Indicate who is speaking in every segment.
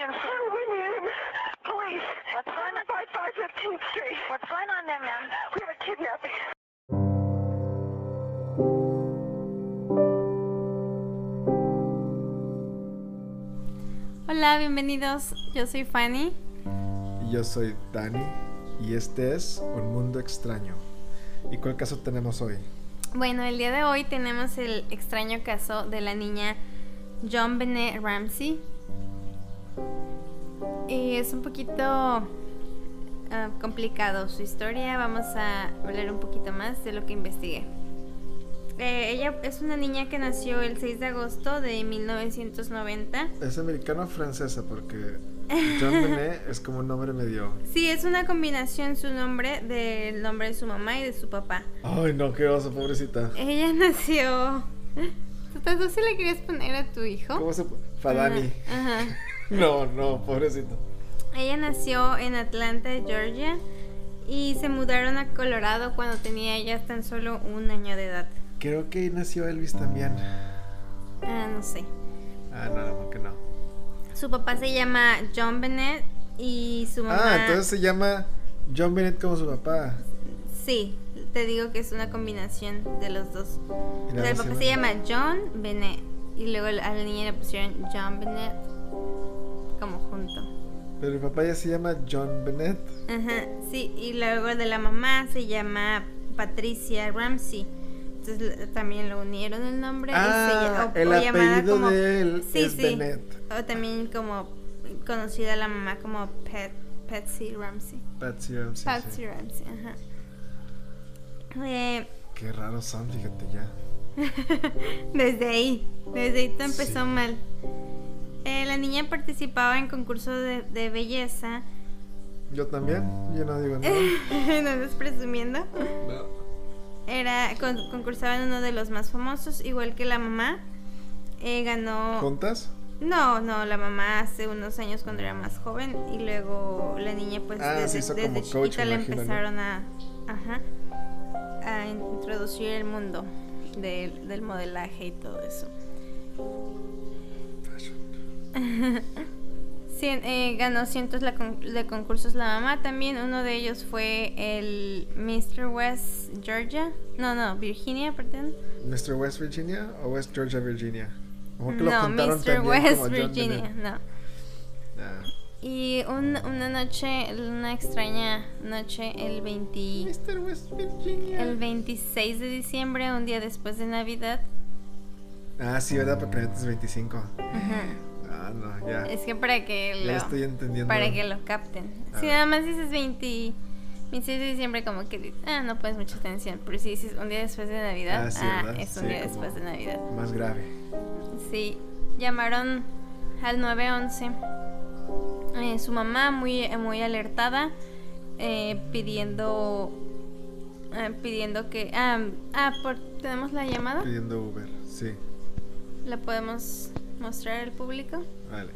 Speaker 1: emergency.
Speaker 2: We need him. Police.
Speaker 1: What's going on?
Speaker 2: By 515th Street.
Speaker 1: What's going on there, ma'am?
Speaker 2: We have a kidnapping.
Speaker 3: Hola, bienvenidos. Yo soy Fanny.
Speaker 4: Y yo soy Dani y este es Un Mundo Extraño. ¿Y cuál caso tenemos hoy?
Speaker 3: Bueno, el día de hoy tenemos el extraño caso de la niña John Bennett Ramsey. Y es un poquito ah, complicado su historia. Vamos a hablar un poquito más de lo que investigué. Eh, ella es una niña que nació el 6 de agosto de 1990.
Speaker 4: Es americana o francesa porque John Benet es como un nombre medio...
Speaker 3: Sí, es una combinación su nombre del nombre de su mamá y de su papá.
Speaker 4: Ay, no, qué oso, pobrecita.
Speaker 3: Ella nació... ¿Tú sí le querías poner a tu hijo?
Speaker 4: ¿Cómo se Fadani.
Speaker 3: Ajá.
Speaker 4: No, no, pobrecito.
Speaker 3: Ella nació en Atlanta, Georgia, y se mudaron a Colorado cuando tenía ella tan solo un año de edad.
Speaker 4: Creo que nació Elvis también.
Speaker 3: Ah, no sé.
Speaker 4: Ah, no, no, que no.
Speaker 3: Su papá se llama John Bennett y su mamá...
Speaker 4: Ah, entonces se llama John Bennett como su papá.
Speaker 3: Sí, te digo que es una combinación de los dos. O sea, el papá se llama John Bennett y luego a la niña le pusieron John Bennett.
Speaker 4: Pero el papá ya se llama John Bennett.
Speaker 3: Ajá, sí, y luego de la mamá se llama Patricia Ramsey. Entonces también lo unieron el nombre. y se
Speaker 4: Ah,
Speaker 3: o-
Speaker 4: el
Speaker 3: o
Speaker 4: apellido
Speaker 3: como-
Speaker 4: de él
Speaker 3: Sí,
Speaker 4: es
Speaker 3: sí.
Speaker 4: Bennett.
Speaker 3: O también como conocida la mamá como Pet, Patsy Ramsey.
Speaker 4: Patsy Ramsey. sí.
Speaker 3: Patsy Ramsey, ajá. Eh,
Speaker 4: Qué raros son, fíjate ya.
Speaker 3: desde ahí, desde ahí todo empezó mal. Eh, la niña participaba en concursos de, de belleza.
Speaker 4: Yo también, yo no digo nada.
Speaker 3: ¿No estás presumiendo?
Speaker 4: No.
Speaker 3: Era, con- concursaba en uno de los más famosos, igual que la mamá. Eh, ganó.
Speaker 4: ¿Juntas?
Speaker 3: No, no, la mamá hace unos años cuando era más joven y luego la niña pues
Speaker 4: Ah,
Speaker 3: desde,
Speaker 4: como
Speaker 3: chiquita le
Speaker 4: imagino, ¿no?
Speaker 3: empezaron a, ajá, a introducir el mundo del, del modelaje y todo eso. Cien- eh, ganó cientos de concursos la mamá también. Uno de ellos fue el Mr. West Georgia. No, no, Virginia, perdón.
Speaker 4: ¿Mr. West Virginia o West Georgia Virginia? Como que lo
Speaker 3: No, Mr. West Virginia, no.
Speaker 4: Ah.
Speaker 3: Y un- una noche, una extraña noche, el 20,
Speaker 4: Mr. West Virginia.
Speaker 3: el 26 de diciembre, un día después de Navidad.
Speaker 4: Ah, sí, ¿verdad? Porque es 25.
Speaker 3: Ajá.
Speaker 4: Ah, no, ya.
Speaker 3: Es que para que
Speaker 4: Ya
Speaker 3: lo,
Speaker 4: estoy entendiendo.
Speaker 3: para que lo capten. Si
Speaker 4: Ah.
Speaker 3: nada más dices 20, 26 de diciembre, como que ah, no pones mucha atención. Pero si dices un día después de Navidad,
Speaker 4: Ah, sí,
Speaker 3: ah, es un
Speaker 4: Sí,
Speaker 3: día después de Navidad.
Speaker 4: Más grave.
Speaker 3: Sí, llamaron al 911. Eh, su mamá muy, muy alertada, eh, pidiendo, eh, pidiendo que, ah, ah, por, tenemos la llamada,
Speaker 4: Pidiendo Uber, sí.
Speaker 3: la podemos mostrar al público.
Speaker 4: Vale.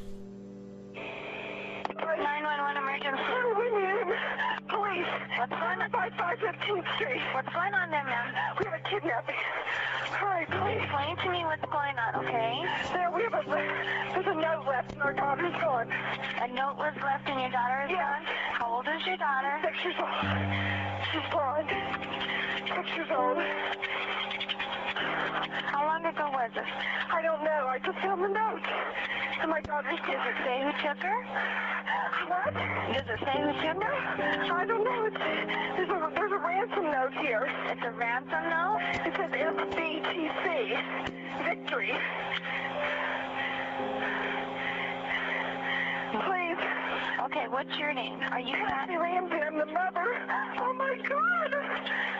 Speaker 1: 911 emergency.
Speaker 2: We. Police.
Speaker 1: What's going on?
Speaker 2: By 515th Street.
Speaker 1: What's going on there, ma'am?
Speaker 2: We have a kidnapping. Hurry, please.
Speaker 1: Explain to me what's going on, okay?
Speaker 2: There, we have a, there's a note left and our daughter's gone.
Speaker 1: A note was left and your daughter is
Speaker 2: Yeah.
Speaker 1: gone. How old is your daughter?
Speaker 2: Six years old. She's blonde. Six years old.
Speaker 1: How long ago was this?
Speaker 2: I don't know. I just found the note. And my daughter's
Speaker 1: Does it say who took her?
Speaker 2: What?
Speaker 1: Does it say who took her?
Speaker 2: I don't know. It's, there's, a, there's a ransom note here.
Speaker 1: It's a ransom note?
Speaker 2: It says FBTC. Victory. Please.
Speaker 1: Okay, what's your name? Are you
Speaker 2: Kathy Ramsey, I'm the mother. Oh my God.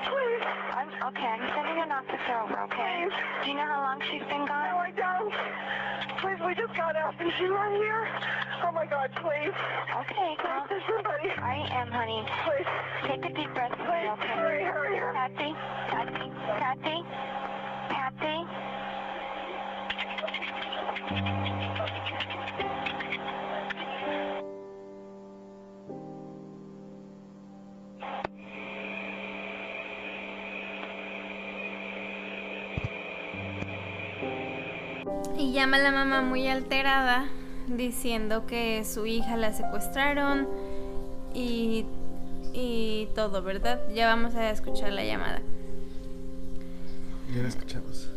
Speaker 2: Please.
Speaker 1: I'm okay, I'm sending an officer over, okay?
Speaker 2: Please.
Speaker 1: Do you know how long she's been gone? No.
Speaker 2: I don't. Please, we just got out. Is you right here? Oh my God, please.
Speaker 1: Okay,
Speaker 2: Please,
Speaker 1: well,
Speaker 2: there's somebody.
Speaker 1: I am, honey.
Speaker 2: Please.
Speaker 1: Take a deep breath,
Speaker 2: Please,
Speaker 1: okay?
Speaker 2: hurry, hurry, hurry.
Speaker 1: Patsy, Patsy, Patsy, Patsy.
Speaker 3: Y llama a la mamá muy alterada diciendo que su hija la secuestraron y, y todo, ¿verdad? Ya vamos a escuchar la llamada.
Speaker 4: Ya la escuchamos.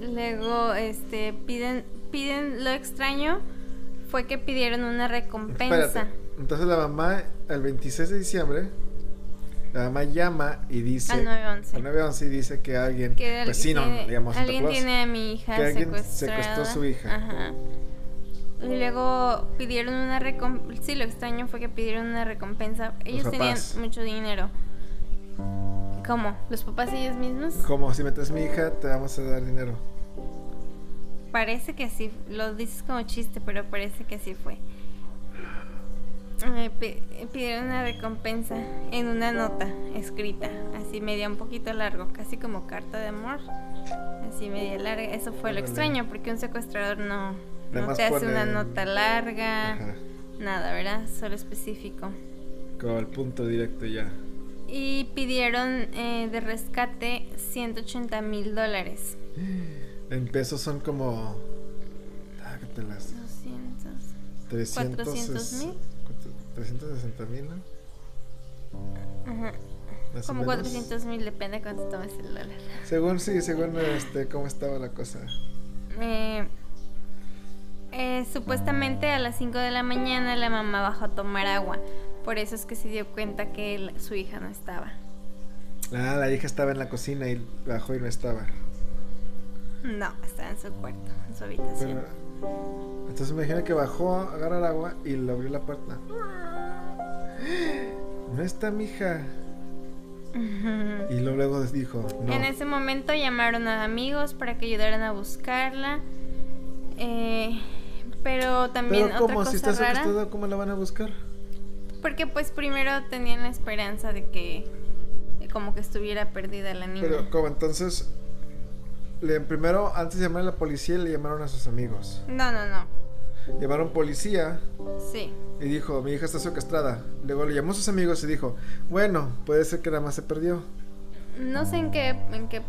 Speaker 3: Luego, este, piden, piden, lo extraño fue que pidieron una recompensa.
Speaker 4: Espérate. Entonces la mamá, el 26 de diciembre, la mamá llama y dice...
Speaker 3: Al 911.
Speaker 4: Al 911 y dice que alguien...
Speaker 3: Que al-
Speaker 4: pues sí, no, digamos, Santa
Speaker 3: alguien
Speaker 4: Claus.
Speaker 3: tiene a mi hija
Speaker 4: Que alguien secuestró a su hija.
Speaker 3: Ajá. Y luego pidieron una recompensa. Sí, lo extraño fue que pidieron una recompensa. Ellos tenían mucho dinero. ¿Cómo? ¿Los papás ellos mismos?
Speaker 4: Como si metes mi hija, te vamos a dar dinero.
Speaker 3: Parece que sí. Lo dices como chiste, pero parece que sí fue. Pi- pidieron una recompensa en una nota escrita, así media un poquito largo, casi como carta de amor, así media larga. Eso fue lo extraño, porque un secuestrador no, no te hace una nota larga,
Speaker 4: Ajá.
Speaker 3: nada, ¿verdad? Solo específico.
Speaker 4: Como al punto directo ya.
Speaker 3: Y pidieron eh, de rescate 180 mil dólares.
Speaker 4: En pesos son como... Ah, que te las...
Speaker 3: 200.
Speaker 4: 300...
Speaker 3: 400 mil.
Speaker 4: 360 mil, ¿no?
Speaker 3: Ajá.
Speaker 4: Más o
Speaker 3: Como
Speaker 4: menos.
Speaker 3: 400 mil, depende cuánto tomes el dólar.
Speaker 4: Según sí, según este, cómo estaba la cosa.
Speaker 3: Eh, eh, supuestamente a las 5 de la mañana la mamá bajó a tomar agua. Por eso es que se dio cuenta que su hija no estaba.
Speaker 4: Ah, la hija estaba en la cocina y bajó y no estaba.
Speaker 3: No, estaba en su cuarto, en su habitación.
Speaker 4: Entonces me imagino que bajó a agarrar agua y le abrió la puerta. No está mi hija. Y luego, dijo, no.
Speaker 3: En ese momento llamaron a amigos para que ayudaran a buscarla. Eh, pero también
Speaker 4: Pero
Speaker 3: otra
Speaker 4: ¿cómo? Si está
Speaker 3: rara.
Speaker 4: ¿cómo la van a buscar?
Speaker 3: Porque pues primero tenían la esperanza de que como que estuviera perdida la niña.
Speaker 4: Pero ¿cómo? Entonces, le, primero, antes de llamar a la policía, le llamaron a sus amigos.
Speaker 3: No, no, no.
Speaker 4: Llamaron policía
Speaker 3: Sí.
Speaker 4: y dijo, mi hija está secuestrada. Luego le llamó a sus amigos y dijo, bueno, puede ser que nada más se perdió.
Speaker 3: No sé en qué, en qué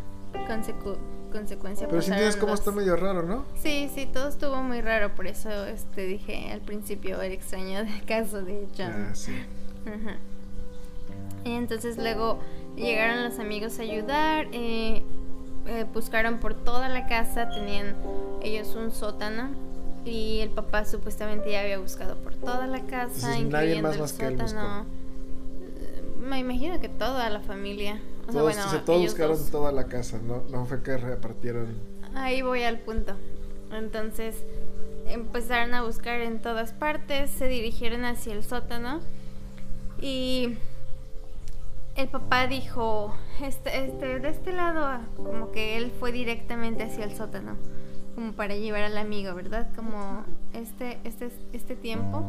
Speaker 3: consecu- consecuencia
Speaker 4: Pero si entiendes cómo
Speaker 3: los-
Speaker 4: está medio raro, ¿no?
Speaker 3: Sí, sí, todo estuvo muy raro, por eso este dije al principio el extraño del caso de John.
Speaker 4: Ah, sí.
Speaker 3: Ajá. Y entonces luego llegaron los amigos a ayudar, eh, eh, buscaron por toda la casa, tenían ellos un sótano y el papá supuestamente ya había buscado por toda la casa,
Speaker 4: Entonces,
Speaker 3: incluyendo el sótano. Eh, Me imagino que toda la familia. O sea,
Speaker 4: Todos,
Speaker 3: bueno,
Speaker 4: o sea, todos buscaron
Speaker 3: dos.
Speaker 4: toda la casa, ¿no? No fue que repartieron.
Speaker 3: Ahí voy al punto. Entonces empezaron a buscar en todas partes, se dirigieron hacia el sótano y el papá dijo, este, este, de este lado, como que él fue directamente hacia el sótano, como para llevar al amigo, ¿verdad? Como este, este, este tiempo.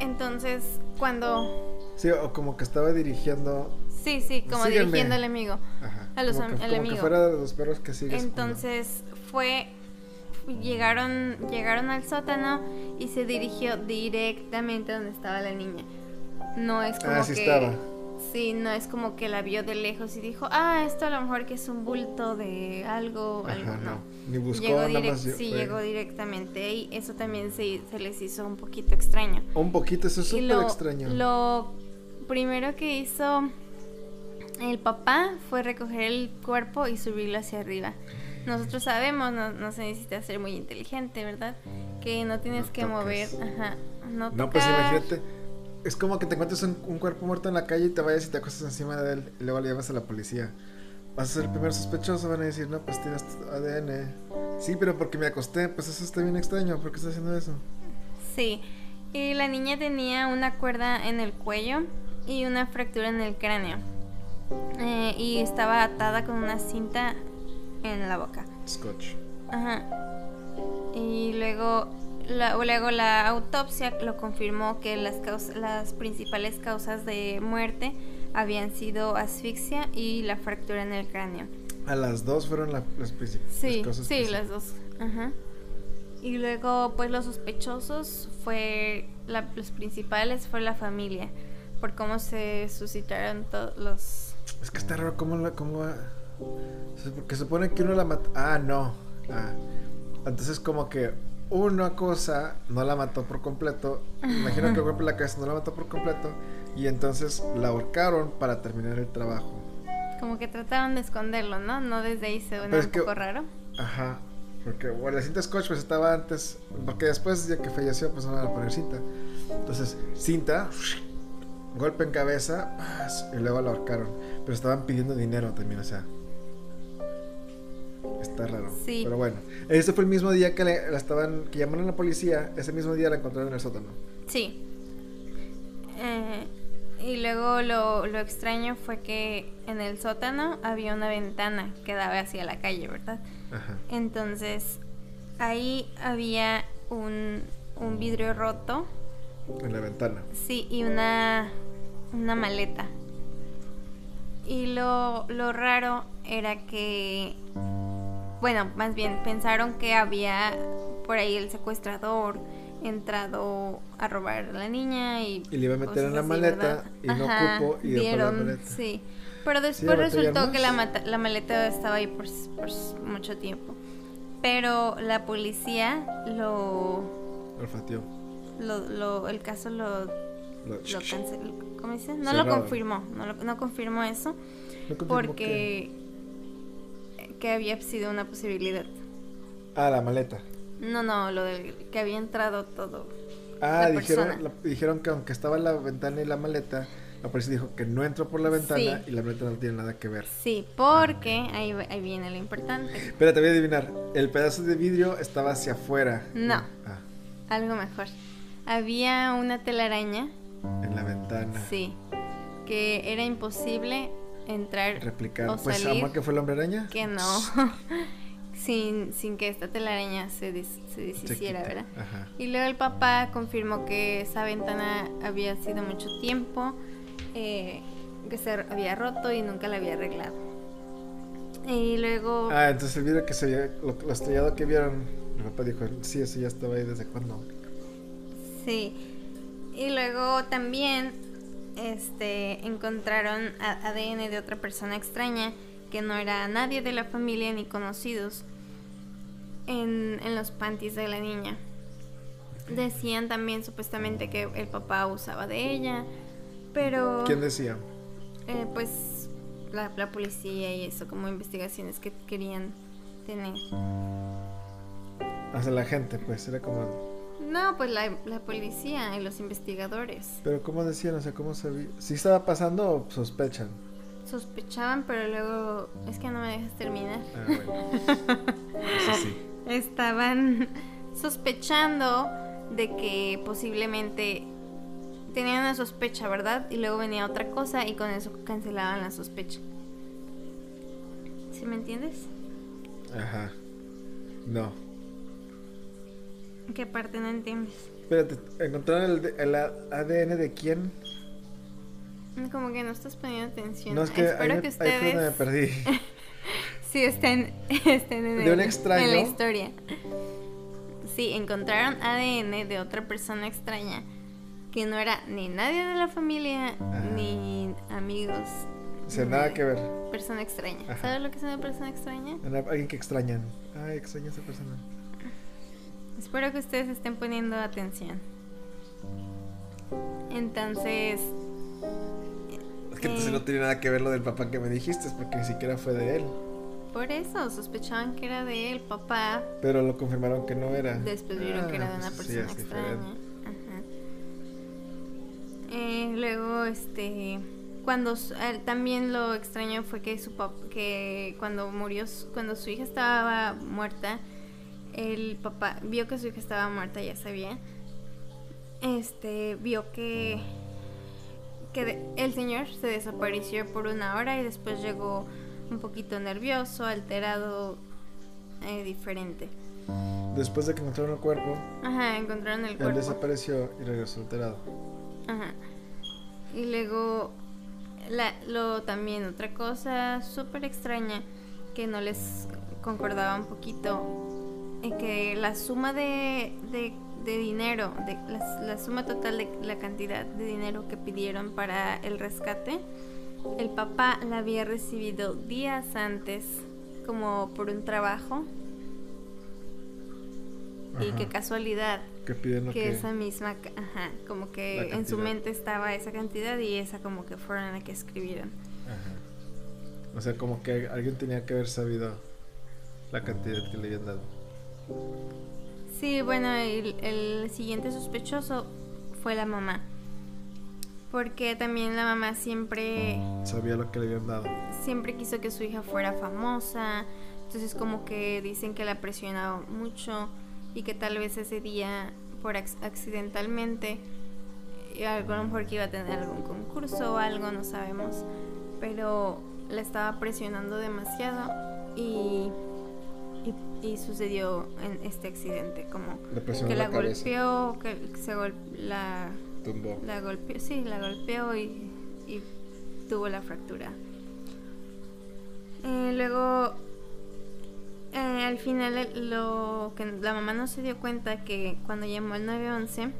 Speaker 3: Entonces, cuando...
Speaker 4: Sí, o como que estaba dirigiendo.
Speaker 3: Sí, sí, como
Speaker 4: Sígueme.
Speaker 3: dirigiendo al amigo.
Speaker 4: Ajá.
Speaker 3: A los am-
Speaker 4: que,
Speaker 3: al
Speaker 4: fuera de los perros que sigues.
Speaker 3: Entonces fue llegaron llegaron al sótano y se dirigió directamente donde estaba la niña. No es como
Speaker 4: Ah, sí
Speaker 3: que
Speaker 4: estaba.
Speaker 3: Sí, no es como que la vio de lejos y dijo, "Ah, esto a lo mejor que es un bulto de algo,
Speaker 4: Ajá,
Speaker 3: algo."
Speaker 4: no.
Speaker 3: No.
Speaker 4: Ni buscó,
Speaker 3: llegó
Speaker 4: nada más.
Speaker 3: sí,
Speaker 4: fue-
Speaker 3: llegó directamente y eso también se, se les hizo un poquito extraño.
Speaker 4: Un poquito, eso es súper
Speaker 3: lo,
Speaker 4: extraño.
Speaker 3: Lo primero que hizo el papá fue recoger el cuerpo y subirlo hacia arriba. Nosotros sabemos, no, no se necesita ser muy inteligente, ¿verdad? Que no tienes
Speaker 4: No
Speaker 3: que mover, ajá, no
Speaker 4: No, pues imagínate. Es como que te encuentres un, un cuerpo muerto en la calle y te vayas y te acuestas encima de él y luego le llamas a la policía. Vas a ser el primer sospechoso, van a decir, no, pues tienes ADN. Sí, pero porque me acosté, pues eso está bien extraño, ¿por qué estás haciendo eso?
Speaker 3: Sí, y la niña tenía una cuerda en el cuello y una fractura en el cráneo. Eh, y estaba atada con una cinta en la boca.
Speaker 4: Scotch.
Speaker 3: Ajá. Y luego la, luego la autopsia lo confirmó que las, caus- las principales causas de muerte habían sido asfixia y la fractura en el cráneo.
Speaker 4: A las dos fueron la- las principales
Speaker 3: Sí,
Speaker 4: cosas.
Speaker 3: sí, las dos. Ajá. Y luego, pues los sospechosos fue la- los principales fue la familia, por cómo se suscitaron todos los.
Speaker 4: Es que está raro cómo la. Cómo Porque supone que uno la mata. Ah, no. Ah. Entonces, como que una cosa no la mató por completo. Imagino que el golpe en la cabeza no la mató por completo. Y entonces la ahorcaron para terminar el trabajo.
Speaker 3: Como que trataron de esconderlo, ¿no? No desde ahí se un
Speaker 4: que-
Speaker 3: poco raro.
Speaker 4: Ajá. Porque bueno, la cinta scotch pues estaba antes. Porque después ya que falleció pues no van a poner cinta. Entonces, cinta, golpe en cabeza, y luego la ahorcaron. Pero estaban pidiendo dinero también, o sea. Está raro.
Speaker 3: Sí.
Speaker 4: Pero bueno, ese fue el mismo día que le- la estaban, que llamaron a la policía. Ese mismo día la encontraron en el sótano.
Speaker 3: Sí. Eh, y luego lo, lo extraño fue que en el sótano había una ventana que daba hacia la calle, ¿verdad?
Speaker 4: Ajá.
Speaker 3: Entonces ahí había un, un vidrio roto,
Speaker 4: En la ventana.
Speaker 3: sí, y una, una maleta. Y lo, lo raro era que, bueno, más bien pensaron que había por ahí el secuestrador entrado a robar a la niña y...
Speaker 4: Y le iba a meter en la
Speaker 3: así,
Speaker 4: maleta
Speaker 3: ¿verdad?
Speaker 4: y no
Speaker 3: Ajá,
Speaker 4: cupo y dejó la
Speaker 3: vieron,
Speaker 4: maleta.
Speaker 3: sí. Pero después
Speaker 4: ¿batallan
Speaker 3: resultó que la, la maleta estaba ahí por, por mucho tiempo. Pero la policía lo,
Speaker 4: Olfateó.
Speaker 3: lo, lo- el caso lo,
Speaker 4: Lo-
Speaker 3: lo canceló. ¿Cómo dice? No lo confirmó, no, no confirmó eso
Speaker 4: No confirmó
Speaker 3: porque que había sido una posibilidad.
Speaker 4: que- Ah, la maleta.
Speaker 3: No, no, lo del que había entrado todo.
Speaker 4: Ah, dijeron,
Speaker 3: persona.
Speaker 4: la- dijeron que aunque estaba la ventana y la maleta, la policía dijo que no entró por la ventana
Speaker 3: Sí.
Speaker 4: y la maleta no tiene nada que ver.
Speaker 3: Sí, porque ahí, ahí viene lo importante.
Speaker 4: Espérate, voy a adivinar. El pedazo de vidrio estaba hacia afuera.
Speaker 3: No.
Speaker 4: Ah,
Speaker 3: Algo mejor. Había una telaraña,
Speaker 4: en la ventana.
Speaker 3: sí, que era imposible entrar
Speaker 4: Replicar.
Speaker 3: o
Speaker 4: Pues,
Speaker 3: salir.
Speaker 4: ¿amor que fue el hombre araña?
Speaker 3: que no, sin, sin que esta telaraña se, des- se deshiciera. ¿verdad?
Speaker 4: Ajá.
Speaker 3: Y luego el papá confirmó que esa ventana había sido mucho tiempo, eh, que se había roto y nunca la había arreglado. Y luego,
Speaker 4: Ah, entonces el vidrio que se había, lo, lo estrellado que vieron, mi papá dijo, sí, eso ya estaba ahí desde cuándo.
Speaker 3: sí. Y luego también este, encontraron ADN de otra persona extraña que no era nadie de la familia ni conocidos en, en los panties de la niña. Decían también supuestamente que el papá usaba de ella, pero...
Speaker 4: ¿Quién decía?
Speaker 3: Eh, pues la, la policía y eso, como investigaciones que querían tener.
Speaker 4: Hasta la gente, pues, era como...
Speaker 3: No, pues la, la policía y los investigadores
Speaker 4: Pero ¿cómo decían? O sea, ¿cómo sabía? ¿Si estaba pasando o sospechan?
Speaker 3: sospechaban, pero luego es que no me dejas terminar.
Speaker 4: Ah, bueno. Eso sí.
Speaker 3: Estaban sospechando de que posiblemente tenían una sospecha, ¿verdad? Y luego venía otra cosa y con eso cancelaban la sospecha. ¿Sí me entiendes?
Speaker 4: Ajá. No.
Speaker 3: ¿Qué parte no entiendes?
Speaker 4: Espérate, ¿encontraron el, el ADN de quién?
Speaker 3: Como que no estás poniendo atención.
Speaker 4: No, es que
Speaker 3: Espero
Speaker 4: me-
Speaker 3: que
Speaker 4: fue donde me
Speaker 3: ustedes
Speaker 4: perdí.
Speaker 3: sí estén, estén en,
Speaker 4: De
Speaker 3: el-
Speaker 4: un extraño.
Speaker 3: en la historia. Sí, encontraron ADN de otra persona extraña que no era ni nadie de la familia
Speaker 4: Ajá.
Speaker 3: ni amigos.
Speaker 4: O sea, nada que ver.
Speaker 3: Persona extraña.
Speaker 4: Ajá.
Speaker 3: ¿Sabes lo que es una persona extraña?
Speaker 4: Alguien que extrañan. Ay, extraño a esa persona.
Speaker 3: Espero que ustedes estén poniendo atención. Entonces,
Speaker 4: Es que entonces
Speaker 3: Eh.
Speaker 4: no tiene nada que ver lo del papá que me dijiste, es porque ni siquiera fue de él.
Speaker 3: por eso sospechaban que era de él, papá.
Speaker 4: Pero lo confirmaron que no era.
Speaker 3: Después vieron que era de
Speaker 4: Ah,
Speaker 3: una
Speaker 4: pues sí,
Speaker 3: persona
Speaker 4: es
Speaker 3: extraña. Ajá. Eh, luego, este, cuando eh, también lo extraño fue que su papá, que cuando murió, su- cuando su hija estaba muerta, el papá vio que su hija estaba muerta, ya sabía. Este, vio que que de- el señor se desapareció por una hora y después llegó un poquito nervioso, alterado, eh, diferente.
Speaker 4: Después de que encontraron el cuerpo,
Speaker 3: Ajá, encontraron el
Speaker 4: él
Speaker 3: cuerpo.
Speaker 4: desapareció y regresó alterado.
Speaker 3: Ajá. Y luego, la, lo también otra cosa súper extraña que no les concordaba un poquito, en que la suma de, de, de dinero, de, la, la suma total de la cantidad de dinero que pidieron para el rescate, el papá la había recibido días antes como por un trabajo Y qué casualidad
Speaker 4: Que piden lo
Speaker 3: que
Speaker 4: que...
Speaker 3: esa misma, ajá, como que en su mente estaba esa cantidad y esa como que fueron la que escribieron.
Speaker 4: Ajá. O sea, como que alguien tenía que haber sabido la cantidad que le habían dado.
Speaker 3: Sí, bueno, el, el siguiente sospechoso fue la mamá. Porque también la mamá siempre,
Speaker 4: Sabía lo que le habían dado.
Speaker 3: siempre quiso que su hija fuera famosa. Entonces como que dicen que la presionaba mucho y que tal vez ese día, por ac- accidentalmente, eh, a lo mejor que iba a tener algún concurso o algo, no sabemos. Pero la estaba presionando demasiado y, y, y sucedió en este accidente, como que la,
Speaker 4: la
Speaker 3: golpeó, que se gol- la,
Speaker 4: Tumbó.
Speaker 3: la golpeó, sí, la golpeó y, y tuvo la fractura. Eh, luego, eh, al final, eh, lo que la mamá no se dio cuenta que cuando llamó al 911,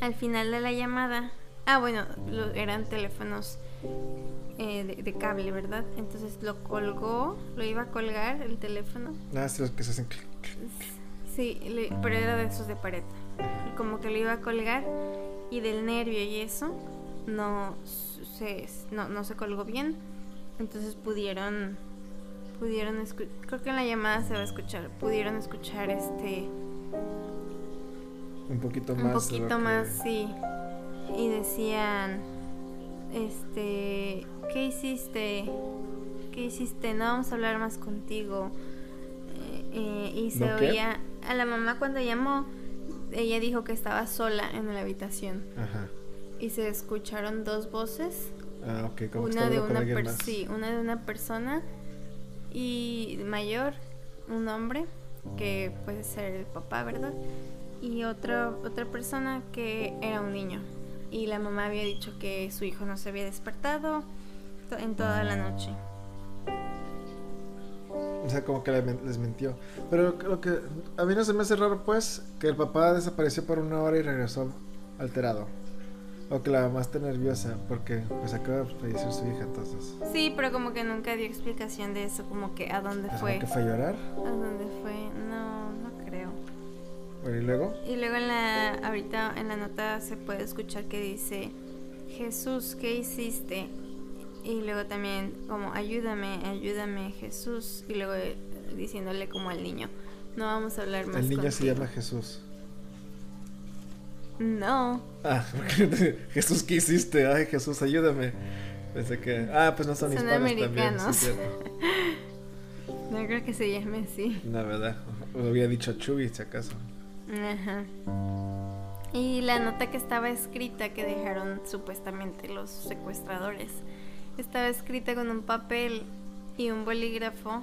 Speaker 3: al final de la llamada, ah, bueno, lo- eran teléfonos eh, de, de cable, ¿verdad? Entonces lo colgó, lo iba a colgar el teléfono.
Speaker 4: Ah, sí, los que se hacen... clic.
Speaker 3: Sí, le- pero era de esos de pared. Como que lo iba a colgar y del nervio y eso no se, no, no se colgó bien. Entonces pudieron, pudieron escu- creo que en la llamada se va a escuchar, pudieron escuchar este
Speaker 4: Un poquito más.
Speaker 3: un poquito
Speaker 4: que-
Speaker 3: más, sí. Y decían, este, ¿qué hiciste? ¿Qué hiciste? No vamos a hablar más contigo. Eh, eh, y se
Speaker 4: ¿No qué?
Speaker 3: oía a la mamá cuando llamó, ella dijo que estaba sola en la habitación
Speaker 4: Ajá.
Speaker 3: y se escucharon dos voces,
Speaker 4: Ah, ok. Como
Speaker 3: una de una per-
Speaker 4: más.
Speaker 3: sí, una de una persona y mayor, un hombre que puede ser el papá, ¿verdad? Y otra otra persona que era un niño. Y la mamá había dicho que su hijo no se había despertado en toda la noche.
Speaker 4: O sea, como que les mintió. Pero lo que a mí no se me hace raro, pues, que el papá desapareció por una hora y regresó alterado. O que la mamá esté nerviosa porque pues acaba de fallecer su hija, entonces.
Speaker 3: Sí, pero como que nunca dio explicación de eso, como que a dónde fue.
Speaker 4: ¿Que fue a llorar?
Speaker 3: ¿A dónde fue? No, no creo.
Speaker 4: Bueno, y luego.
Speaker 3: Y luego en la, ahorita en la nota se puede escuchar que dice, Jesús, ¿qué hiciste? Y luego también como, ayúdame, ayúdame, Jesús. Y luego eh, diciéndole como al niño, no vamos a hablar más
Speaker 4: El niño se
Speaker 3: contigo".
Speaker 4: llama Jesús.
Speaker 3: No,
Speaker 4: Ah, Jesús, ¿qué hiciste? Ay, Jesús, ayúdame. Pensé que. Ah, pues no son,
Speaker 3: Son
Speaker 4: hispanos también.
Speaker 3: americanos.
Speaker 4: sí, cierto.
Speaker 3: no creo que se llame así.
Speaker 4: La verdad. Lo había dicho Chubi, si acaso.
Speaker 3: Ajá. Y la nota que estaba escrita que dejaron supuestamente los secuestradores estaba escrita con un papel y un bolígrafo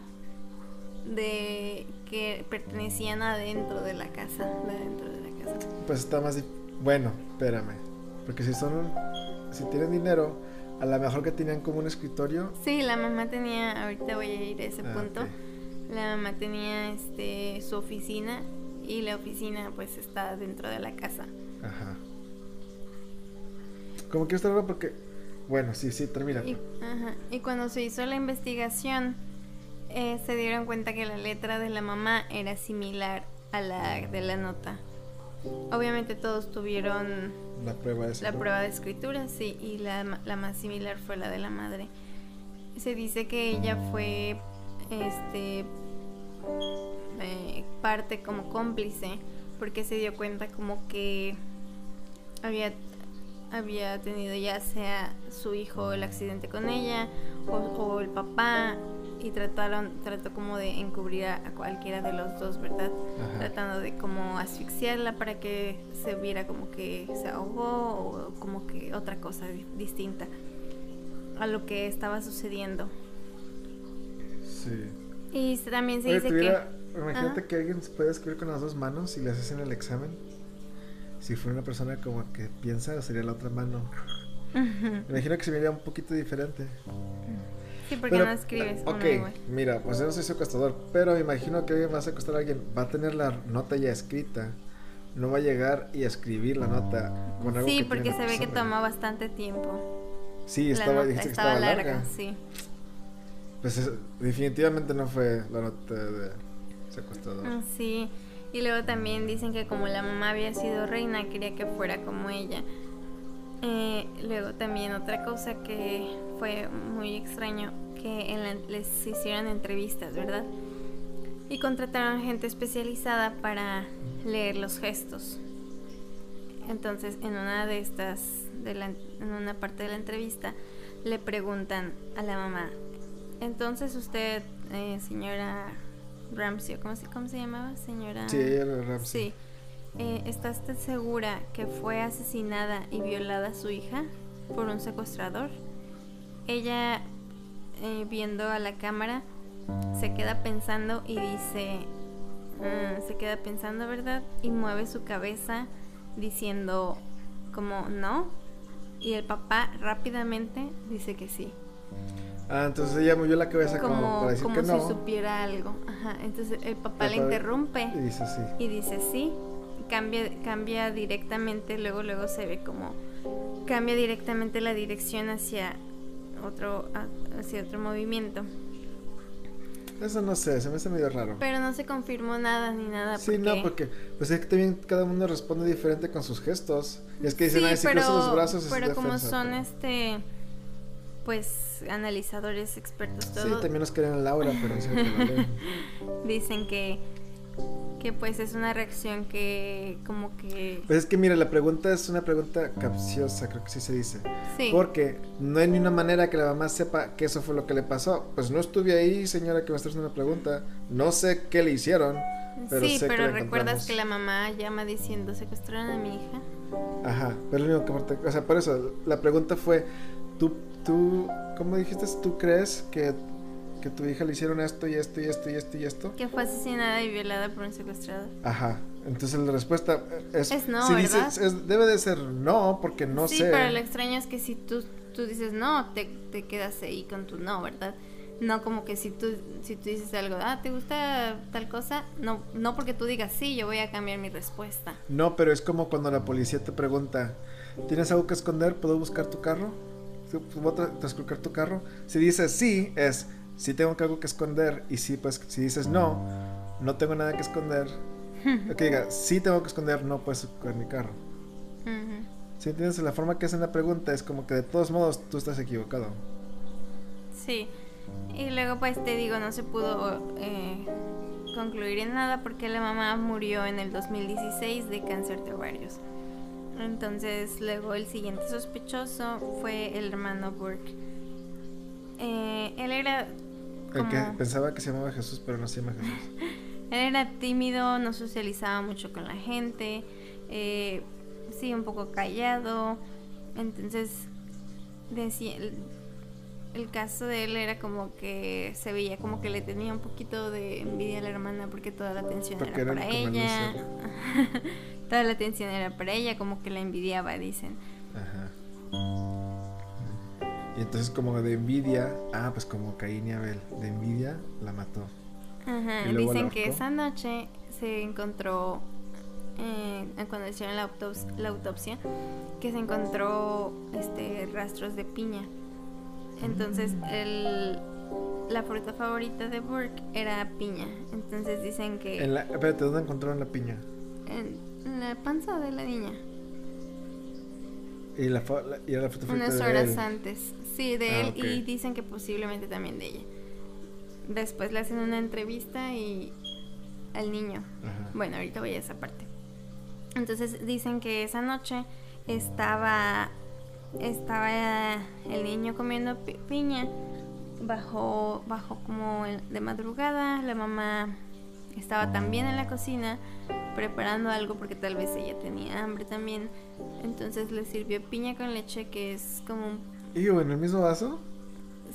Speaker 3: de que pertenecían adentro de la casa, de adentro de la casa.
Speaker 4: Pues está más. Bueno, espérame. Porque si son. Si tienen dinero, a lo mejor que tenían como un escritorio.
Speaker 3: Sí, la mamá tenía, ahorita voy a ir a ese
Speaker 4: Ah,
Speaker 3: punto. La mamá tenía este su oficina y la oficina pues está dentro de la casa.
Speaker 4: Ajá. Como que está raro porque. Bueno, sí, sí, termina.
Speaker 3: Y, ajá, y cuando se hizo la investigación, eh, se dieron cuenta que la letra de la mamá era similar a la de la nota. Obviamente todos tuvieron
Speaker 4: La prueba es.
Speaker 3: la prueba de escritura, sí, y la, la más similar fue la de la madre. Se dice que ella fue este eh, parte como cómplice porque se dio cuenta como que había había tenido ya sea su hijo el accidente con ella o, o el papá y trataron trató como de encubrir a, cualquiera de los dos verdad
Speaker 4: Ajá.
Speaker 3: tratando de como asfixiarla para que se viera como que se ahogó o como que otra cosa di- distinta a lo que estaba sucediendo
Speaker 4: Sí.
Speaker 3: y también se
Speaker 4: Oye,
Speaker 3: dice
Speaker 4: tuviera-
Speaker 3: que
Speaker 4: Imagínate
Speaker 3: Ajá.
Speaker 4: que alguien se puede escribir con las dos manos y le hacen el examen. Si fuera una persona como que piensa, sería la otra mano. Me imagino que se vería un poquito diferente.
Speaker 3: sí porque
Speaker 4: Pero,
Speaker 3: no escribes
Speaker 4: ok,
Speaker 3: igual
Speaker 4: mira, pues yo no soy secuestrador, pero me imagino que alguien va a secuestrar a alguien, va a tener la nota ya escrita, no va a llegar y a escribir la nota con algo
Speaker 3: sí
Speaker 4: que
Speaker 3: porque se ve que tomó bastante tiempo
Speaker 4: Sí,
Speaker 3: la
Speaker 4: estaba,
Speaker 3: nota
Speaker 4: dijiste que
Speaker 3: estaba
Speaker 4: estaba
Speaker 3: larga,
Speaker 4: larga.
Speaker 3: sí
Speaker 4: Pues es- definitivamente no fue la nota de secuestrador.
Speaker 3: Mm, Sí, Y luego también dicen que como la mamá había sido reina, quería que fuera como ella. Eh, luego también otra cosa que fue muy extraño, que en la- les hicieron entrevistas, ¿verdad? Y contrataron gente especializada para leer los gestos. Entonces, en una de estas, de la- en una parte de la entrevista, le preguntan a la mamá, entonces usted, eh, señora Ramsey, ¿cómo se, cómo se llamaba? Señora...
Speaker 4: Sí, ella era Ramsey.
Speaker 3: Sí. Eh, ¿Está usted segura que fue asesinada y violada su hija por un secuestrador? Ella, eh, viendo a la cámara, se queda pensando y dice, "Mm", se queda pensando, ¿verdad? Y mueve su cabeza diciendo como no. Y el papá rápidamente dice que sí.
Speaker 4: Ah, entonces ella movió la cabeza como,
Speaker 3: Como,
Speaker 4: para decir
Speaker 3: como
Speaker 4: que
Speaker 3: si
Speaker 4: no.
Speaker 3: supiera algo. Ajá. Entonces el papá le interrumpe.
Speaker 4: Y dice sí.
Speaker 3: Y dice sí, cambia, cambia directamente, luego luego se ve como cambia directamente la dirección hacia otro hacia otro movimiento.
Speaker 4: Eso no sé, se me hace medio raro.
Speaker 3: Pero no se confirmó nada ni nada.
Speaker 4: Sí, no, porque pues es que también cada uno responde diferente con sus gestos. Y es que dicen,
Speaker 3: sí,
Speaker 4: ay, si
Speaker 3: pero,
Speaker 4: los brazos es
Speaker 3: pero como
Speaker 4: defensa",
Speaker 3: son
Speaker 4: pero-
Speaker 3: este pues analizadores expertos
Speaker 4: Sí,
Speaker 3: todo
Speaker 4: también nos quieren Laura, pero sí que
Speaker 3: dicen que que pues es una reacción que como que
Speaker 4: Pues es que mira, la pregunta es una pregunta capciosa, creo que sí se dice.
Speaker 3: sí
Speaker 4: Porque no hay ni una manera que la mamá sepa que eso fue lo que le pasó. Pues no estuve ahí, señora, que me está haciendo una pregunta. No sé qué le hicieron, pero
Speaker 3: sí,
Speaker 4: sé
Speaker 3: pero
Speaker 4: que
Speaker 3: recuerdas que la mamá llama diciendo secuestraron a mi hija.
Speaker 4: Ajá, pero lo único que. O sea, por eso, la pregunta fue, ¿tú, tú, cómo dijiste? ¿Tú crees que, que tu hija le hicieron esto y esto y esto y esto y esto?
Speaker 3: Que fue asesinada y violada por un secuestrador.
Speaker 4: Ajá, entonces la respuesta es...
Speaker 3: Es no,
Speaker 4: si
Speaker 3: ¿verdad?
Speaker 4: dices- es- debe de ser no, porque no
Speaker 3: sí,
Speaker 4: sé.
Speaker 3: pero lo extraño es que si tú, tú dices no, te, te quedas ahí con tu no, ¿verdad? No como que si tú, si tú dices algo, ah, ¿te gusta tal cosa? No, no porque tú digas sí, yo voy a cambiar mi respuesta.
Speaker 4: No, pero es como cuando la policía te pregunta, ¿tienes algo que esconder? ¿Puedo buscar tu carro? ¿Sí, ¿Puedo tra- transcurrir tu carro? Si dices sí, es, sí tengo algo que esconder. Y si, pues, si dices no, no tengo nada que esconder. que diga, sí tengo que esconder, no puedes esconder mi carro.
Speaker 3: Ujú.
Speaker 4: Si entiendes, la forma que hacen la pregunta es como que de todos modos tú estás equivocado.
Speaker 3: Sí. Y luego pues te digo, no se pudo eh, concluir en nada porque la mamá murió en el 2016 de cáncer de ovarios. Entonces luego el siguiente sospechoso fue el hermano Burke. Eh, él era
Speaker 4: El que
Speaker 3: como-
Speaker 4: pensaba que se llamaba Jesús, pero no se llama Jesús.
Speaker 3: Él era tímido, no socializaba mucho con la gente, eh, sí, un poco callado. Entonces, decía, el, el caso de él era como que se veía como que le tenía un poquito de envidia a la hermana porque toda la atención
Speaker 4: Porque
Speaker 3: era para
Speaker 4: como el
Speaker 3: ella. toda la atención era para ella, como que la envidiaba, dicen.
Speaker 4: Ajá. Y entonces como de envidia, ah, pues como Caín y Abel, de envidia la mató.
Speaker 3: Ajá,
Speaker 4: ¿Y luego la
Speaker 3: dicen que esa noche se encontró, eh, cuando hicieron la, autops- la autopsia, que se encontró este rastros de piña. Entonces, el, la fruta favorita de Burke era piña. Entonces dicen que
Speaker 4: En la, espérate, ¿dónde encontraron la piña?
Speaker 3: en la panza de la niña,
Speaker 4: Y, la, la- y la favorita
Speaker 3: unas
Speaker 4: de
Speaker 3: horas
Speaker 4: él.
Speaker 3: antes. Sí, de
Speaker 4: Ah,
Speaker 3: él y dicen que posiblemente también de ella. Después le hacen una entrevista y al niño.
Speaker 4: Ajá.
Speaker 3: Bueno, ahorita voy a esa parte. Entonces dicen que esa noche estaba estaba el niño comiendo pi- piña bajo bajo como de madrugada, la mamá estaba también en la cocina preparando algo porque tal vez ella tenía hambre también. Entonces le sirvió piña con leche que es como un
Speaker 4: ¿Y en el mismo vaso?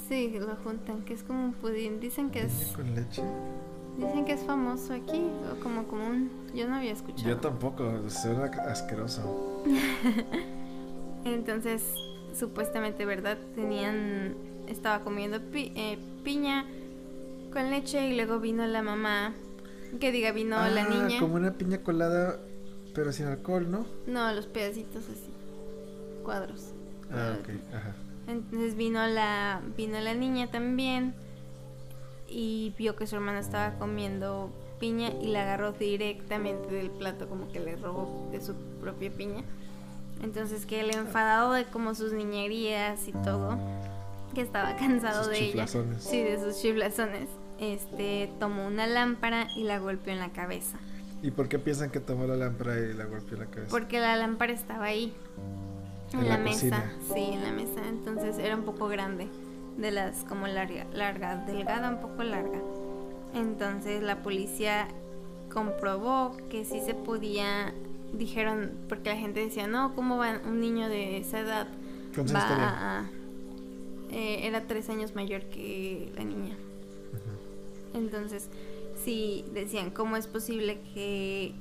Speaker 3: sí, lo juntan, que es como un pudín. Dicen que es
Speaker 4: con leche?
Speaker 3: dicen que es famoso aquí o como común. Yo no había escuchado.
Speaker 4: Yo tampoco, suena asqueroso.
Speaker 3: Entonces, supuestamente, ¿verdad? Tenían, estaba comiendo pi- eh, piña con leche y luego vino la mamá, que diga, vino la
Speaker 4: Ah,
Speaker 3: niña.
Speaker 4: como una piña colada, pero sin alcohol, ¿no?
Speaker 3: No, los pedacitos así, cuadros.
Speaker 4: Ah, ok, ajá.
Speaker 3: Entonces vino la, vino la niña también y vio que su hermana estaba comiendo piña y la agarró directamente del plato, como que le robó de su propia piña. Entonces que él enfadado de como sus niñerías y todo, que estaba cansado
Speaker 4: Sus
Speaker 3: de ella, sí, de sus chiflazones, este, tomó una lámpara y la golpeó en la cabeza.
Speaker 4: ¿Y por qué piensan que tomó la lámpara y la golpeó en la cabeza?
Speaker 3: Porque la lámpara estaba ahí. En,
Speaker 4: En
Speaker 3: la,
Speaker 4: la
Speaker 3: mesa. Sí, en la mesa. Entonces era un poco grande. De las como larga, larga, delgada, un poco larga. Entonces la policía comprobó que sí se podía. Dijeron, porque la gente decía, no, ¿cómo va un niño de esa edad?
Speaker 4: ¿Cuántos
Speaker 3: Va
Speaker 4: tenía?
Speaker 3: a- eh, era tres años mayor que la niña. Entonces, sí decían, ¿cómo es posible que,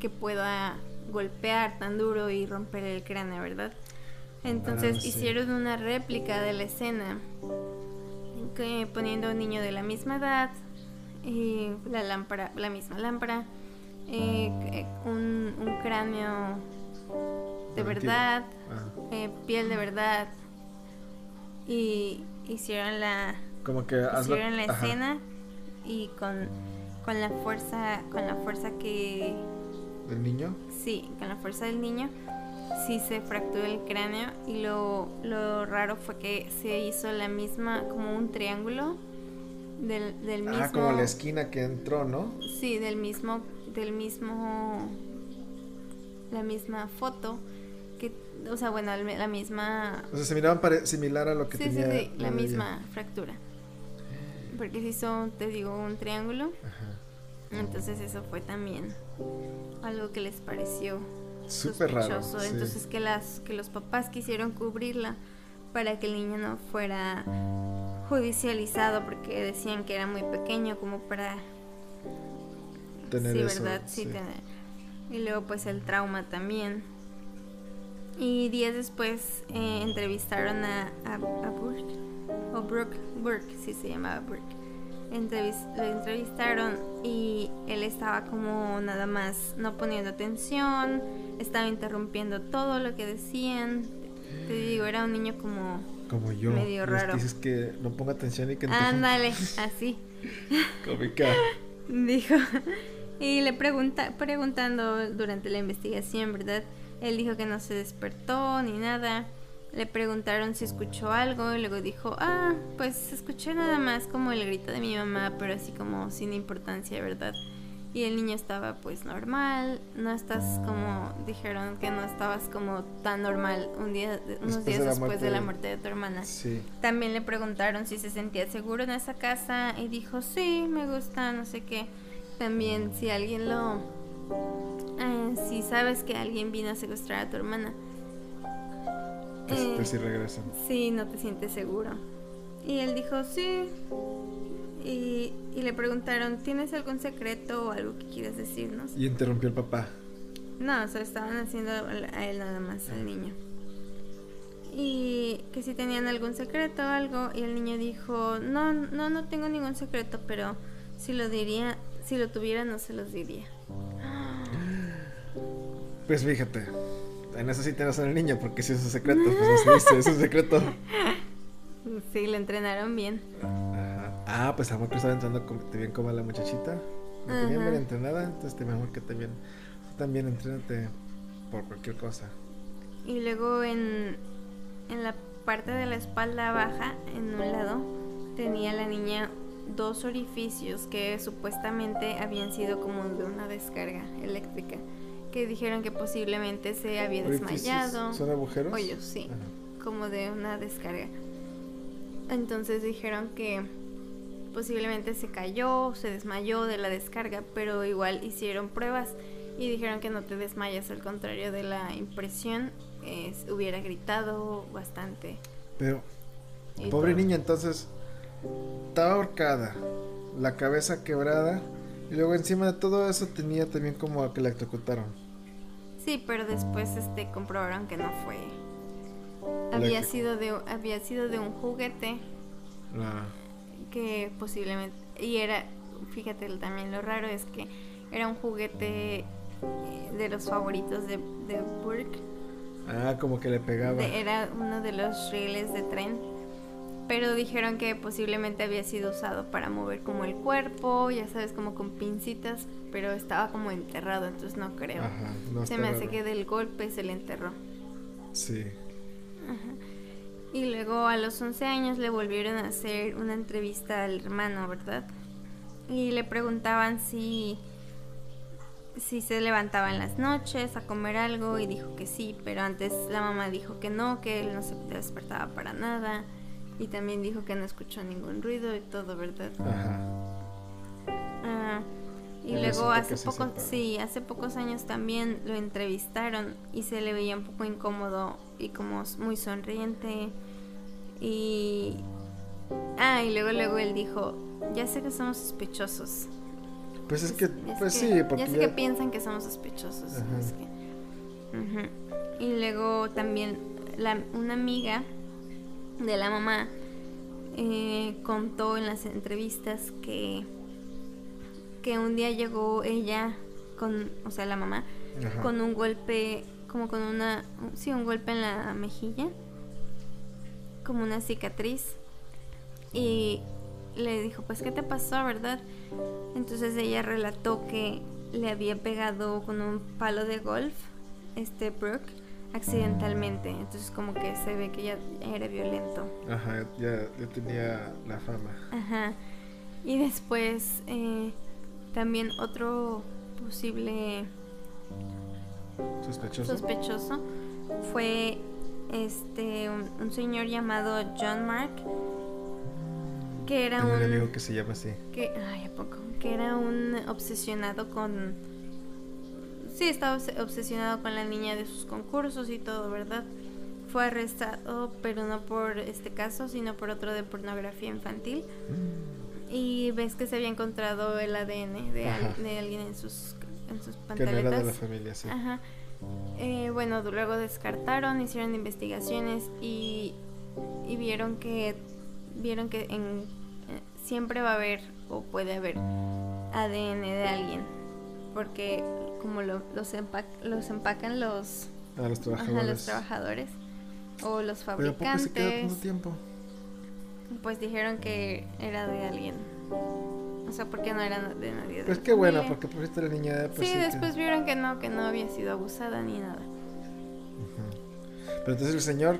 Speaker 3: que pueda golpear tan duro y romper el cráneo, verdad? Entonces
Speaker 4: Ah, sí.
Speaker 3: hicieron una réplica de la escena, que, poniendo un niño de la misma edad, y la lámpara, la misma lámpara, eh, eh, un, un cráneo de verdad,
Speaker 4: Ah,
Speaker 3: eh, piel de verdad, y hicieron la,
Speaker 4: como que hazlo.
Speaker 3: hicieron la
Speaker 4: ajá.
Speaker 3: Y con, con la fuerza con la fuerza que
Speaker 4: ¿Del niño?
Speaker 3: sí con la fuerza del niño sí se fracturó el cráneo y lo, lo raro fue que se hizo la misma como un triángulo del, del mismo
Speaker 4: Ah, como la esquina que entró, ¿no?
Speaker 3: sí del mismo del mismo la misma foto que o sea bueno la misma
Speaker 4: O sea, se miraban similar a lo que
Speaker 3: sí sí
Speaker 4: tenía.
Speaker 3: sí la
Speaker 4: de ella.
Speaker 3: misma fractura porque se hizo te digo un triángulo
Speaker 4: Ajá.
Speaker 3: Entonces eso fue también algo que les pareció
Speaker 4: Súper raro. sí.
Speaker 3: Entonces que las que los papás quisieron cubrirla para que el niño no fuera judicializado porque decían que era muy pequeño como para
Speaker 4: Tener
Speaker 3: sí,
Speaker 4: eso,
Speaker 3: verdad, sí,
Speaker 4: sí.
Speaker 3: tener. Y luego pues el trauma también. Y días después eh, entrevistaron a, a, a Burke, o Brooke, Burke, sí se llamaba Burke. Entrevis- lo entrevistaron y él estaba como nada más no poniendo atención, estaba interrumpiendo todo lo que decían. Te digo, era un niño como...
Speaker 4: Como yo.
Speaker 3: medio raro.
Speaker 4: Dices que no ponga atención y que
Speaker 3: Ándale, así.
Speaker 4: Cómica.
Speaker 3: Dijo. Y le pregunta, preguntando durante la investigación, ¿verdad? Él dijo que no se despertó ni nada. Le preguntaron si escuchó algo y luego dijo, ah, pues escuché nada más como el grito de mi mamá, pero así como sin importancia, ¿verdad? Y el niño estaba pues normal, no estás como, dijeron que no estabas como tan normal un día, unos
Speaker 4: Después
Speaker 3: días
Speaker 4: de
Speaker 3: después de la muerte de tu hermana.
Speaker 4: Sí.
Speaker 3: También le preguntaron si se sentía seguro en esa casa y dijo, sí, me gusta, no sé qué. También si alguien lo... eh, si sabes que alguien vino a secuestrar a tu hermana.
Speaker 4: Que
Speaker 3: Eh,
Speaker 4: pues sí regresan.
Speaker 3: Sí, no te sientes seguro. Y él dijo, sí. Y, y le preguntaron, ¿tienes algún secreto o algo que quieras decirnos?
Speaker 4: Y interrumpió el papá.
Speaker 3: No, o sea, estaban haciendo a él nada más, al niño. Y que si tenían algún secreto o algo, y el niño dijo, no, no, no tengo ningún secreto, pero si lo diría, si lo tuviera no se los diría.
Speaker 4: Pues fíjate. En eso sí tienes al niño, porque si es un secreto, pues no se es un secreto.
Speaker 3: Sí, lo entrenaron bien.
Speaker 4: Ajá. Ah, pues amor que estaba entrando como, bien como la muchachita. La tenía bien entrenada, entonces te mejor que también. Tú también entrénate por cualquier cosa.
Speaker 3: Y luego en, en la parte de la espalda baja, en un lado, tenía la niña dos orificios que supuestamente habían sido como de una descarga eléctrica. Que dijeron que posiblemente se había
Speaker 4: ¿Orificios
Speaker 3: desmayado.
Speaker 4: ¿Son agujeros?
Speaker 3: Hoyos, sí.
Speaker 4: Ajá.
Speaker 3: como de una descarga. Entonces dijeron que posiblemente se cayó, se desmayó de la descarga, pero igual hicieron pruebas y dijeron que no te desmayas, al contrario de la impresión, es- hubiera gritado bastante.
Speaker 4: Pero,
Speaker 3: y
Speaker 4: pobre
Speaker 3: todo.
Speaker 4: niña, entonces, estaba ahorcada, la cabeza quebrada, y luego encima de todo eso tenía también como que la electrocutaron.
Speaker 3: Sí, pero después este comprobaron que no fue. Había sido de había sido de un juguete
Speaker 4: La-
Speaker 3: que posiblemente y era fíjate también lo raro es que era un juguete eh, de los favoritos de, de Burke
Speaker 4: Ah, como que le pegaba.
Speaker 3: de- era uno de los rieles de tren pero dijeron que posiblemente había sido usado para mover como el cuerpo, ya sabes, como con pincitas, pero estaba como enterrado, entonces no creo.
Speaker 4: Ajá, no
Speaker 3: se me hace
Speaker 4: raro.
Speaker 3: que del golpe se le enterró.
Speaker 4: Sí.
Speaker 3: Y luego a los 11 años le volvieron a hacer una entrevista al hermano, ¿verdad? Y le preguntaban si si se levantaba en las noches a comer algo y dijo que sí, pero antes la mamá dijo que no, que él no se despertaba para nada y también dijo que no escuchó ningún ruido y todo, ¿verdad?
Speaker 4: Ajá.
Speaker 3: Ah, y luego hace poco, sí, hace pocos años también lo entrevistaron y se le veía un poco incómodo y como muy sonriente y ah y luego luego él dijo ya sé que somos sospechosos
Speaker 4: Pues es que, pues
Speaker 3: que-
Speaker 4: sí, porque
Speaker 3: ya sé que piensan que somos sospechosos
Speaker 4: Ajá.
Speaker 3: es que- y luego también la, una amiga de la mamá eh, contó en las entrevistas que que un día llegó ella con o sea la mamá
Speaker 4: Ajá.
Speaker 3: con un golpe como con una sí un golpe en la mejilla como una cicatriz y le dijo pues qué te pasó verdad entonces ella relató que le había pegado con un palo de golf este Brooke accidentalmente entonces como que se ve que ya era violento
Speaker 4: Ajá, ya, ya tenía la fama.
Speaker 3: Ajá. Y después eh, también otro posible
Speaker 4: Sospechoso.
Speaker 3: sospechoso fue este un, un señor llamado John Mark que era
Speaker 4: un amigo que se llama así.
Speaker 3: que ay a poco que era un obsesionado con sí estaba obs- obsesionado con la niña de sus concursos y todo verdad fue arrestado pero no por este caso sino por otro de pornografía infantil. Y ves que se había encontrado el ADN de, al- de alguien en sus en sus
Speaker 4: Que no era de la familia, sí.
Speaker 3: Ajá. Eh, bueno, luego descartaron, hicieron investigaciones y, y vieron que vieron que en, eh, siempre va a haber o puede haber ADN de alguien porque como lo- los, empac- los empacan los,
Speaker 4: A los
Speaker 3: ajá,
Speaker 4: trabajadores.
Speaker 3: los trabajadores o los
Speaker 4: Pero ¿a poco se queda
Speaker 3: fabricantes,
Speaker 4: tiempo?
Speaker 3: pues dijeron que era de alguien. O sea, porque no era de nadie.
Speaker 4: Pues qué bueno, porque por esta la niña. Pues,
Speaker 3: sí,
Speaker 4: que-
Speaker 3: después vieron que no, que no había sido abusada ni nada.
Speaker 4: Pero entonces el señor,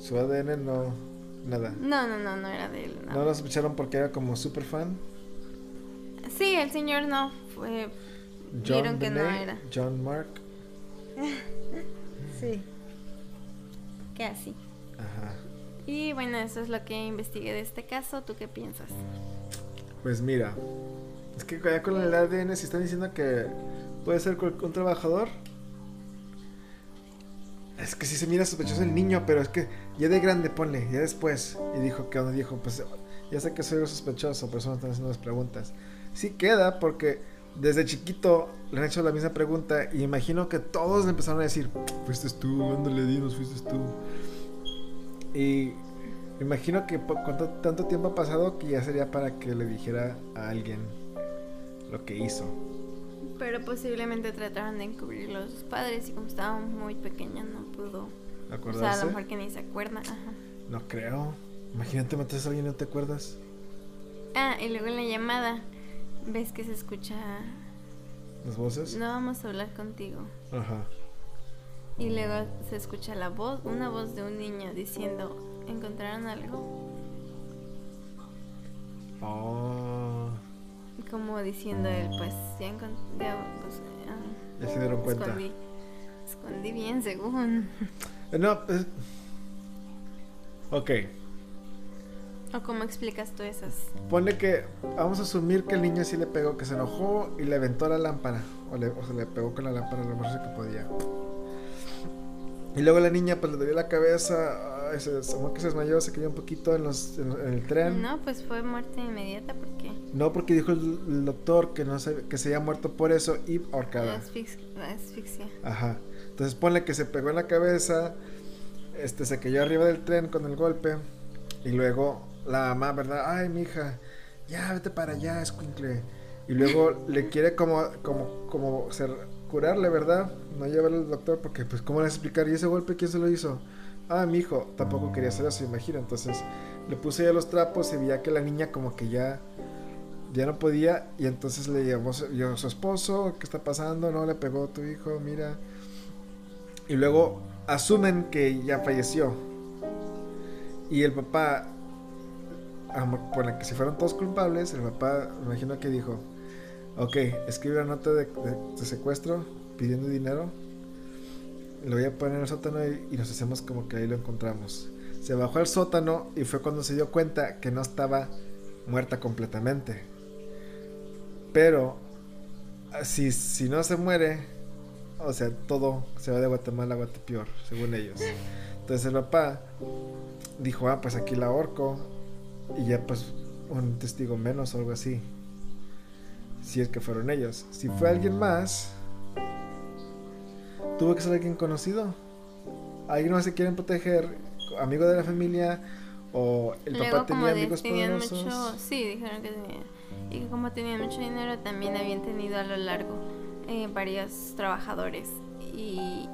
Speaker 4: su ADN no. Nada.
Speaker 3: No, no, no, no era de él. no.
Speaker 4: ¿No lo sospecharon porque era como super fan?
Speaker 3: Sí, el señor no. Fue... Vieron que no era.
Speaker 4: John Mark.
Speaker 3: Sí. Que así.
Speaker 4: Ajá.
Speaker 3: Y bueno, eso es lo que investigué de este caso. ¿Tú qué piensas?
Speaker 4: Pues mira, es que ya con el ADN, si están diciendo que puede ser un trabajador, es que sí se mira sospechoso el niño, pero es que ya de grande ponle, ya después. Y dijo que donde dijo, pues ya sé que soy sospechoso, por eso me están haciendo las preguntas. Sí queda porque desde chiquito le han hecho la misma pregunta y imagino que todos le empezaron a decir, fuiste tú, ándale, dinos, fuiste tú. Y imagino que cuánto, tanto tiempo ha pasado que ya sería para que le dijera a alguien lo que hizo.
Speaker 3: Pero posiblemente trataron de encubrirlo a sus padres y como estaba muy pequeña no pudo. O sea, a
Speaker 4: ¿Acordarse?
Speaker 3: lo mejor que ni se acuerda. Ajá.
Speaker 4: No creo. Imagínate matas a alguien y no te acuerdas.
Speaker 3: Ah, y luego en la llamada ves que se escucha...
Speaker 4: ¿Las voces?
Speaker 3: No vamos a hablar contigo.
Speaker 4: Ajá.
Speaker 3: Y luego se escucha la voz, una voz de un niño diciendo, ¿encontraron algo?
Speaker 4: Oh,
Speaker 3: Como diciendo él, pues ya encontré, pues, ah,
Speaker 4: ya se dieron cuenta.
Speaker 3: escondí, escondí bien según.
Speaker 4: Eh, No, pues... Ok.
Speaker 3: ¿O cómo explicas tú esas?
Speaker 4: Pone que vamos a asumir que el niño sí le pegó, que se enojó y le aventó la lámpara. O, le, o se le pegó con la lámpara lo más que podía. Y luego la niña pues le dio la cabeza, ay, se, como que se desmayó, se cayó un poquito en, los, en, en el tren.
Speaker 3: No, pues fue muerte inmediata porque
Speaker 4: No, porque dijo el, el doctor que no se, que se había muerto por eso y ahorcada.
Speaker 3: asfix- la asfixia.
Speaker 4: Ajá. Entonces ponle que se pegó en la cabeza, este se cayó arriba del tren con el golpe y luego la mamá, ¿verdad? Ay, mi hija, ya vete para allá, escuincle. Y luego le quiere como como como ser, curarle, ¿verdad? No llevarle al doctor porque pues cómo le explicar y ese golpe quién se lo hizo? Ah, mi hijo tampoco quería hacer eso, imagina. Entonces, Le puse ya los trapos y veía que la niña como que ya ya no podía y entonces le llamó a su esposo, ¿qué está pasando? No, le pegó a tu hijo, mira. Y luego asumen que ya falleció. Y el papá, por la que si fueron todos culpables, el papá me imagino que dijo, ok, escribe la nota de, de- de secuestro pidiendo dinero, lo voy a poner en el sótano y, y nos hacemos como que ahí lo encontramos. Se bajó al sótano y fue cuando se dio cuenta que no estaba muerta completamente. Pero si, si no se muere, o sea, todo se va de Guatemala a Guatepeor, según ellos. Entonces el papá dijo, ah, pues aquí la ahorco y ya pues un testigo menos o algo así. Si es que fueron ellos. Si fue alguien más, tuvo que ser alguien conocido. Alguien más se quieren proteger, amigo de la familia o el
Speaker 3: Luego,
Speaker 4: papá tenía amigos poderosos.
Speaker 3: mucho, sí, dijeron que tenían, y que como tenían mucho dinero, también habían tenido a lo largo eh, varios trabajadores y,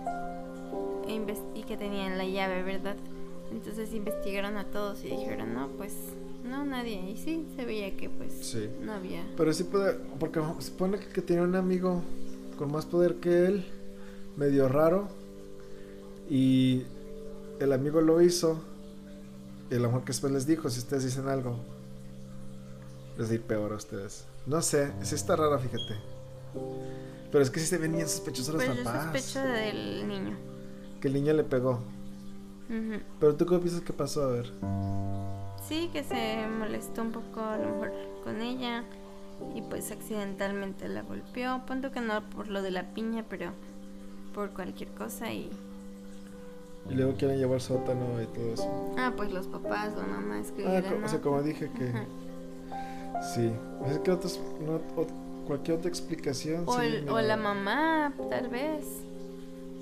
Speaker 3: e y que tenían la llave, ¿verdad? Entonces investigaron a todos y dijeron, no, pues, no, nadie. Y sí, se veía que pues
Speaker 4: Sí.
Speaker 3: no había.
Speaker 4: Pero sí puede, porque supone que tenía un amigo con más poder que él, medio raro, y el amigo lo hizo, y a lo mejor que después les dijo, si ustedes dicen algo, les ir peor a ustedes. No sé, sí está raro, fíjate. Pero es que sí se venían sospechosos los
Speaker 3: Pues yo
Speaker 4: papás,
Speaker 3: sospecho del niño.
Speaker 4: que el niño le pegó. Pero tú qué piensas que pasó, a ver.
Speaker 3: Sí, que se molestó un poco a lo mejor con ella y pues accidentalmente la golpeó. Punto que no por lo de la piña, pero por cualquier cosa y...
Speaker 4: Y luego quieren llevar sótano y todo eso.
Speaker 3: Ah, pues los papás o mamá
Speaker 4: Ah,
Speaker 3: escribieron.
Speaker 4: co- o sea, como dije que...
Speaker 3: Ajá.
Speaker 4: Sí, es que otros, no- o- cualquier otra explicación.
Speaker 3: O,
Speaker 4: sí,
Speaker 3: el- o la mamá, tal vez.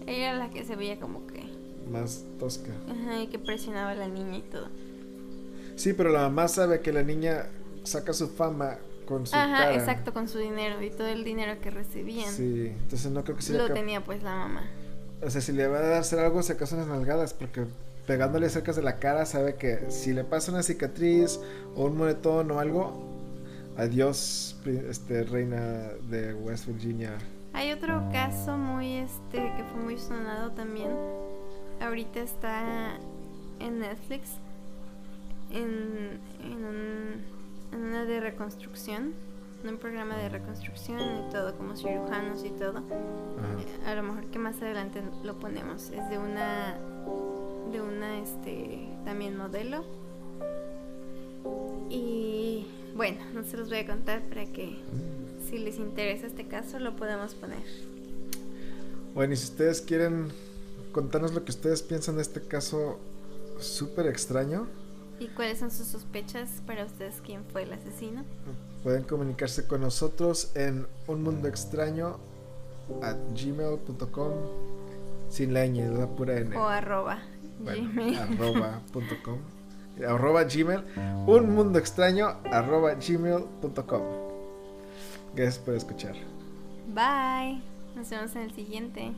Speaker 3: Ella era la que se veía como que...
Speaker 4: Más tosca.
Speaker 3: Ajá, y que presionaba a la niña y todo.
Speaker 4: Sí, pero la mamá sabe que la niña saca su fama con su
Speaker 3: Ajá,
Speaker 4: cara.
Speaker 3: exacto, con su dinero y todo el dinero que recibían.
Speaker 4: Sí, entonces no creo que se
Speaker 3: Lo tenía pues la mamá.
Speaker 4: O sea, si le va a hacer algo, se acaso unas nalgadas, porque pegándole cerca de la cara sabe que si le pasa una cicatriz o un moretón o algo, adiós, este, reina de West Virginia.
Speaker 3: Hay otro caso muy este que fue muy sonado también. Ahorita está en Netflix en, en, un, en una de reconstrucción, en un programa de reconstrucción y todo, como cirujanos y todo.
Speaker 4: Ajá.
Speaker 3: A lo mejor que más adelante lo ponemos. Es de una de una este también modelo. Y bueno, no se los voy a contar para que si les interesa este caso lo podemos poner.
Speaker 4: Bueno, y si ustedes quieren contarnos lo que ustedes piensan de este caso súper extraño,
Speaker 3: ¿Y cuáles son sus sospechas para ustedes quién fue el asesino?
Speaker 4: pueden comunicarse con nosotros en un mundo extraño at gmail.com sin la ñ, la pura n.
Speaker 3: O arroba
Speaker 4: Bueno,
Speaker 3: gmail.
Speaker 4: arroba punto com. arroba gmail un mundo extraño arroba gmail.com gracias por escuchar
Speaker 3: Bye. Nos vemos en el siguiente.